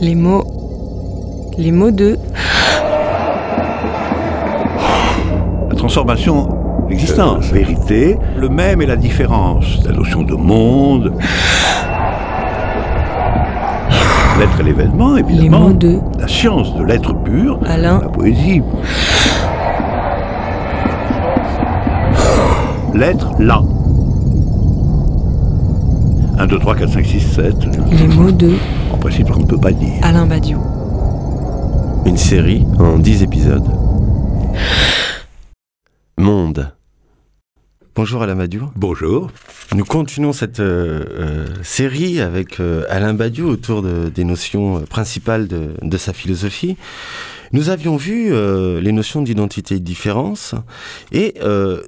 Les mots. Les mots de. La transformation l'existence. vérité, le même et la différence. La notion de monde. L'être et l'événement, évidemment. Les mots de. La science de l'être pur. Alain. La poésie. L'être là. 1, 2, 3, 4, 5, 6, 7. Les mots de. En principe, on ne peut pas dire. Alain Badiou. Une série en 10 épisodes. Monde. Bonjour Alain Badiou. Bonjour. Nous continuons cette euh, euh, série avec euh, Alain Badiou autour de, des notions principales de, de, sa philosophie. Nous avions vu les notions d'identité et de différence et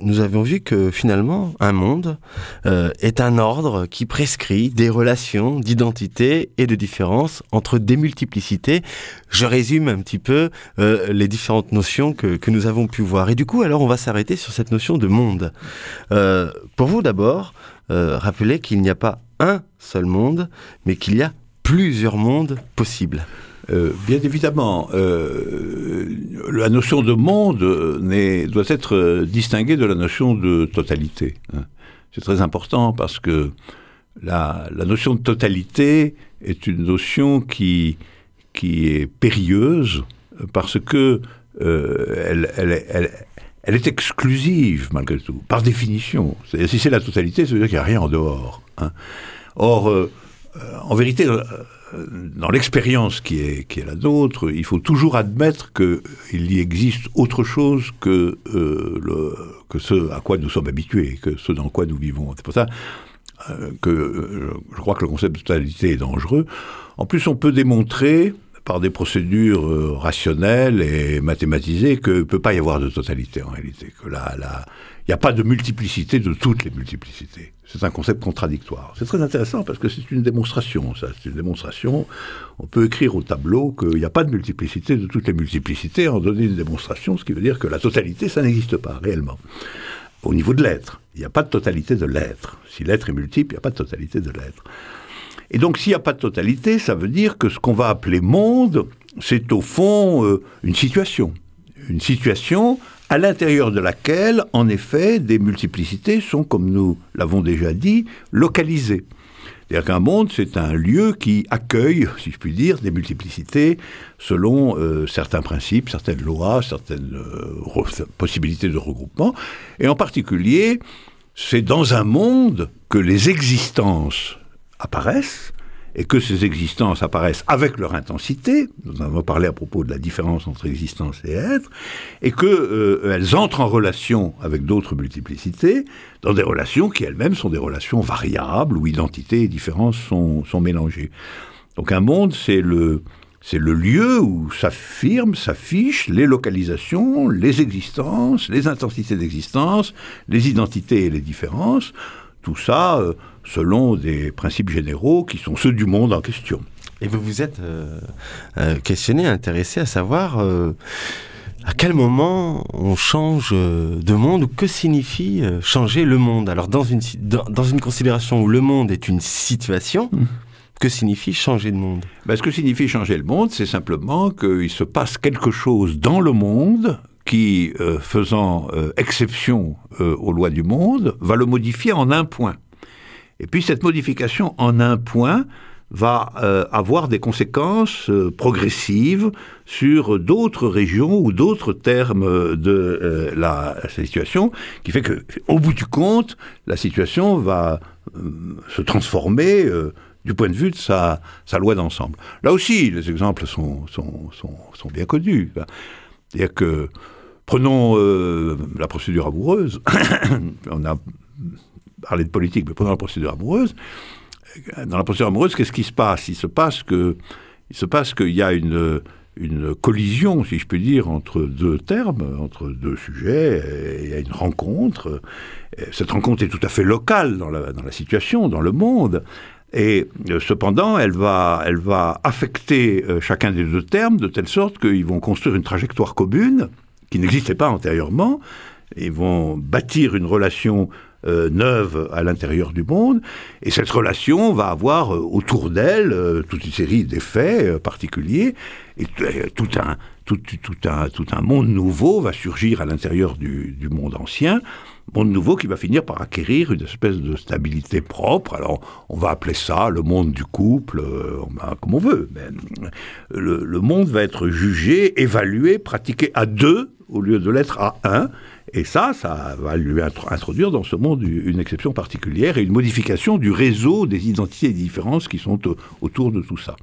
nous avions vu que finalement un monde est un ordre qui prescrit des relations d'identité et de différence entre des multiplicités. Je résume un petit peu les différentes notions que, que, nous avons pu voir. Et du coup, alors on va s'arrêter sur cette notion de monde. pour vous d'abord, euh, rappeler qu'il n'y a pas un seul monde, mais qu'il y a plusieurs mondes possibles. Euh, bien évidemment, euh, la notion de monde doit être distinguée de la notion de totalité. Hein. C'est très important parce que la, notion de totalité est une notion qui, qui est périlleuse parce que est exclusive malgré tout, par définition. Si c'est la totalité, ça veut dire qu'il n'y a rien en dehors. Hein. Or, euh, euh, en vérité, euh, dans l'expérience qui est, la nôtre, il faut toujours admettre qu'il y existe autre chose que, le, que ce à quoi nous sommes habitués, que ce dans quoi nous vivons. C'est pour ça que je crois que le concept de totalité est dangereux. En plus, on peut démontrer par des procédures euh, rationnelles et mathématisées que peut pas y avoir de totalité en réalité. Que là, là, il n'y a pas de multiplicité de toutes les multiplicités. C'est un concept contradictoire. C'est très intéressant parce que c'est une démonstration, ça. C'est une démonstration. On peut écrire au tableau qu'il n'y a pas de multiplicité de toutes les multiplicités, en donner une démonstration, ce qui veut dire que la totalité, ça n'existe pas réellement. Au niveau de l'être, il n'y a pas de totalité de l'être. Si l'être est multiple, il n'y a pas de totalité de l'être. Et donc s'il n'y a pas de totalité, ça veut dire que ce qu'on va appeler monde, c'est au fond euh, une situation. Une situation à l'intérieur de laquelle, en effet, des multiplicités sont, comme nous l'avons déjà dit, localisées. C'est-à-dire qu'un monde, c'est un lieu qui accueille, si je puis dire, des multiplicités selon euh, certains principes, certaines lois, certaines euh, possibilités de regroupement. Et en particulier, c'est dans un monde que les existences apparaissent et que ces existences apparaissent avec leur intensité, nous en avons parlé à propos de la différence entre existence et être, et qu'elles euh, entrent en relation avec d'autres multiplicités, dans des relations qui elles-mêmes sont des relations variables, où identité et différence sont, sont mélangées. Donc un monde, c'est le, c'est le lieu où s'affirment, s'affichent les localisations, les existences, les intensités d'existence, les identités et les différences, tout ça euh, selon des principes généraux qui sont ceux du monde en question. Et vous vous êtes euh, euh, questionné, intéressé à savoir à quel moment on change de monde ou que signifie changer le monde? Alors dans une, dans, une considération où le monde est une situation, mmh. que signifie changer de monde? Ben, Ce que signifie changer le monde, c'est simplement qu'il se passe quelque chose dans le monde qui, euh, faisant euh, exception euh, aux lois du monde, va le modifier en un point. Et puis cette modification en un point va avoir des conséquences progressives sur d'autres régions ou d'autres termes de la, situation, qui fait que, au bout du compte, la situation va se transformer du point de vue de sa, loi d'ensemble. Là aussi, les exemples sont, sont, sont, sont bien connus. C'est-à-dire que Prenons euh, la procédure amoureuse. On a parlé de politique, mais prenons la procédure amoureuse. Dans la procédure amoureuse, qu'est-ce qui se passe? Il se passe que, il se passe qu'il y a une, une collision, si je puis dire, entre deux termes, entre deux sujets. Il y a une rencontre. Cette rencontre est tout à fait locale dans la, dans la situation, dans le monde. Et euh, cependant, elle va, elle va affecter euh, chacun des deux termes de telle sorte qu'ils vont construire une trajectoire commune qui n'existait pas antérieurement. Ils vont bâtir une relation euh, neuve à l'intérieur du monde, et cette relation va avoir euh, autour d'elle euh, toute une série d'effets euh, particuliers, et tout un, tout, tout un, tout un monde nouveau va surgir à l'intérieur du, du monde ancien, monde nouveau qui va finir par acquérir une espèce de stabilité propre. Alors, on va appeler ça le monde du couple, euh, comme on veut. Mais le, le monde va être jugé, évalué, pratiqué à deux au lieu de l'être à un. Et ça, ça va lui intro- introduire dans ce monde une exception particulière et une modification du réseau des identités et des différences qui sont au- autour de tout ça.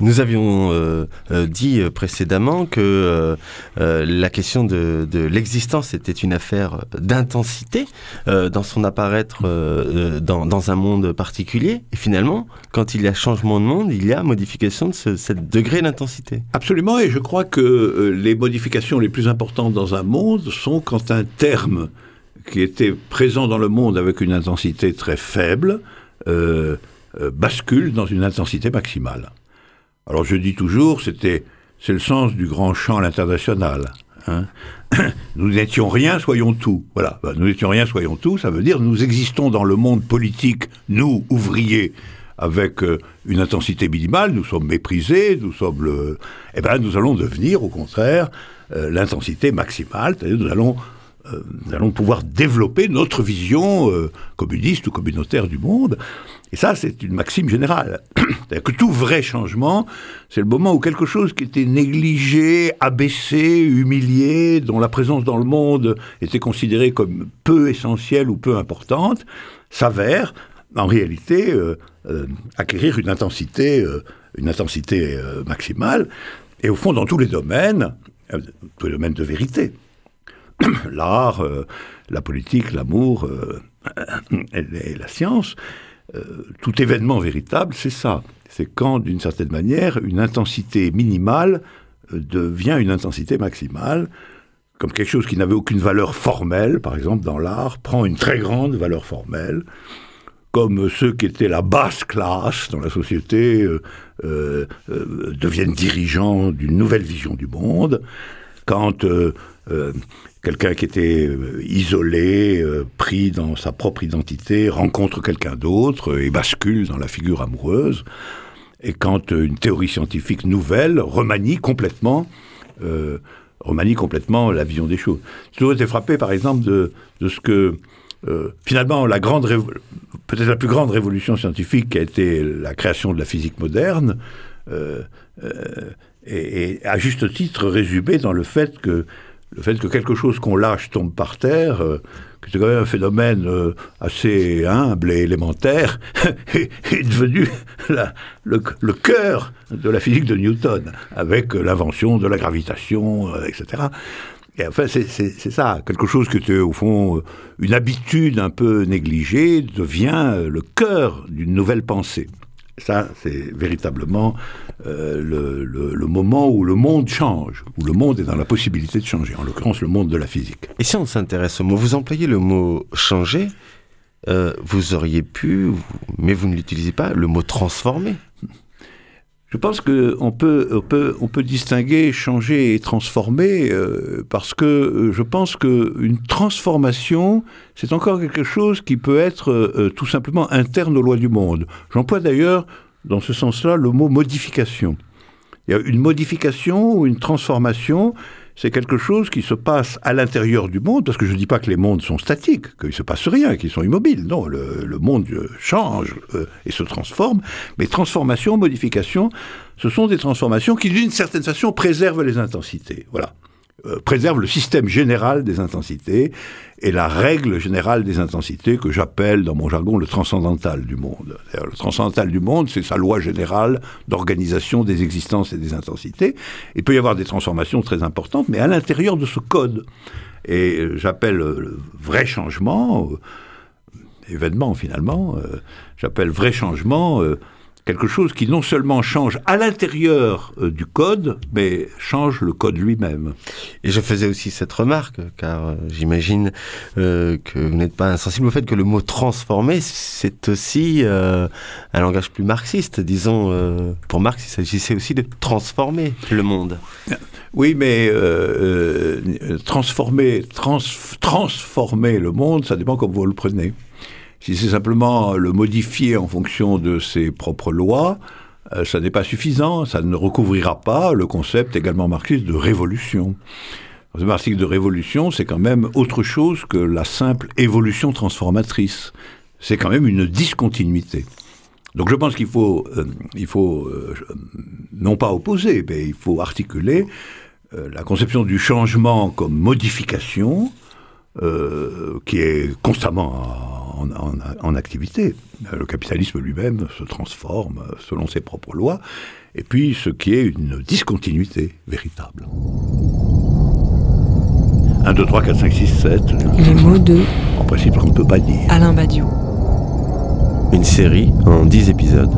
Nous avions euh, euh, dit euh, précédemment que la question de, l'existence était une affaire d'intensité dans son apparaître dans, un monde particulier. Et finalement, quand il y a changement de monde, il y a modification de ce, degré d'intensité. Absolument, et je crois que les modifications les plus importantes dans un monde sont quand un terme qui était présent dans le monde avec une intensité très faible bascule dans une intensité maximale. Alors je dis toujours, c'était c'est le sens du grand champ à l'international. hein. nous n'étions rien, soyons tout. Voilà, Ben, nous n'étions rien, soyons tout. Ça veut dire nous existons dans le monde politique, nous ouvriers, avec euh, une intensité minimale. Nous sommes méprisés, nous sommes le. Eh ben, nous allons devenir, au contraire, euh, l'intensité maximale. C'est-à-dire, nous allons euh, nous allons pouvoir développer notre vision euh, communiste ou communautaire du monde. Et ça, c'est une maxime générale. C'est-à-dire que tout vrai changement, c'est le moment où quelque chose qui était négligé, abaissé, humilié, dont la présence dans le monde était considérée comme peu essentielle ou peu importante, s'avère, en réalité, euh, acquérir une intensité, une intensité maximale. Et au fond, dans tous les domaines, tous les domaines de vérité l'art, euh, la politique, l'amour euh, et, et la science, euh, tout événement véritable, c'est ça. C'est quand, d'une certaine manière, une intensité minimale euh, devient une intensité maximale, comme quelque chose qui n'avait aucune valeur formelle, par exemple dans l'art, prend une très grande valeur formelle, comme ceux qui étaient la basse classe dans la société euh, euh, euh, deviennent dirigeants d'une nouvelle vision du monde, quand euh, euh, quelqu'un qui était euh, isolé, euh, pris dans sa propre identité, rencontre quelqu'un d'autre euh, et bascule dans la figure amoureuse, et quand une théorie scientifique nouvelle remanie complètement, euh, remanie complètement la vision des choses. J'ai toujours été frappé, par exemple, de, de ce que euh, finalement la grande, peut-être la plus grande révolution scientifique qui a été la création de la physique moderne. euh, euh, et, à juste titre résumé dans le fait que le fait que quelque chose qu'on lâche tombe par terre, euh, c'est quand même un phénomène euh, assez humble et élémentaire, est, devenu le, cœur de la physique de Newton, avec euh, l'invention de la gravitation, euh, etc. Et enfin, c'est ça, quelque chose qui était au fond une habitude un peu négligée devient le cœur d'une nouvelle pensée. Ça, c'est véritablement euh, le, moment où le monde change, où le monde est dans la possibilité de changer, en l'occurrence le monde de la physique. Et si on s'intéresse au mot, vous employez le mot changer, euh, vous auriez pu, mais vous ne l'utilisez pas, le mot transformer. Je pense qu'on peut, on peut, on peut distinguer changer et transformer euh, parce que euh, je pense qu'une transformation, c'est encore quelque chose qui peut être euh, tout simplement interne aux lois du monde. J'emploie d'ailleurs dans ce sens-là le mot modification. Il y a une modification ou une transformation, c'est quelque chose qui se passe à l'intérieur du monde, parce que je ne dis pas que les mondes sont statiques, qu'il ne se passe rien, qu'ils sont immobiles. Non, le, monde euh, change euh, et se transforme. Mais transformation, modification, ce sont des transformations qui, d'une certaine façon, préservent les intensités. Voilà. Euh, préservent le système général des intensités et la règle générale des intensités que j'appelle dans mon jargon le transcendantal du monde. Le transcendantal du monde, c'est sa loi générale d'organisation des existences et des intensités. Il peut y avoir des transformations très importantes, mais à l'intérieur de ce code. Et euh, j'appelle euh, le vrai changement, événement finalement, j'appelle vrai changement quelque chose qui non seulement change à l'intérieur euh, du code, mais change le code lui-même. Et je faisais aussi cette remarque, car euh, j'imagine euh, que vous n'êtes pas insensible au fait que le mot transformer, c'est aussi un langage plus marxiste. Disons, pour Marx, il s'agissait aussi de transformer le monde. Oui, mais transformer, transformer le monde, ça dépend comment vous le prenez. Si c'est simplement le modifier en fonction de ses propres lois, euh, ça n'est pas suffisant, ça ne recouvrira pas le concept également marxiste de révolution. Le marxiste de révolution, c'est quand même autre chose que la simple évolution transformatrice. C'est quand même une discontinuité. Donc je pense qu'il faut, euh, il faut euh, non pas opposer, mais il faut articuler la conception du changement comme modification, qui est constamment en, activité. Le capitalisme lui-même se transforme selon ses propres lois, et puis ce qui est une discontinuité véritable. 1, 2, 3, 4, 5, 6, 7. Les mots de... En principe, on ne peut pas dire. Alain Badiou. Une série en 10 épisodes.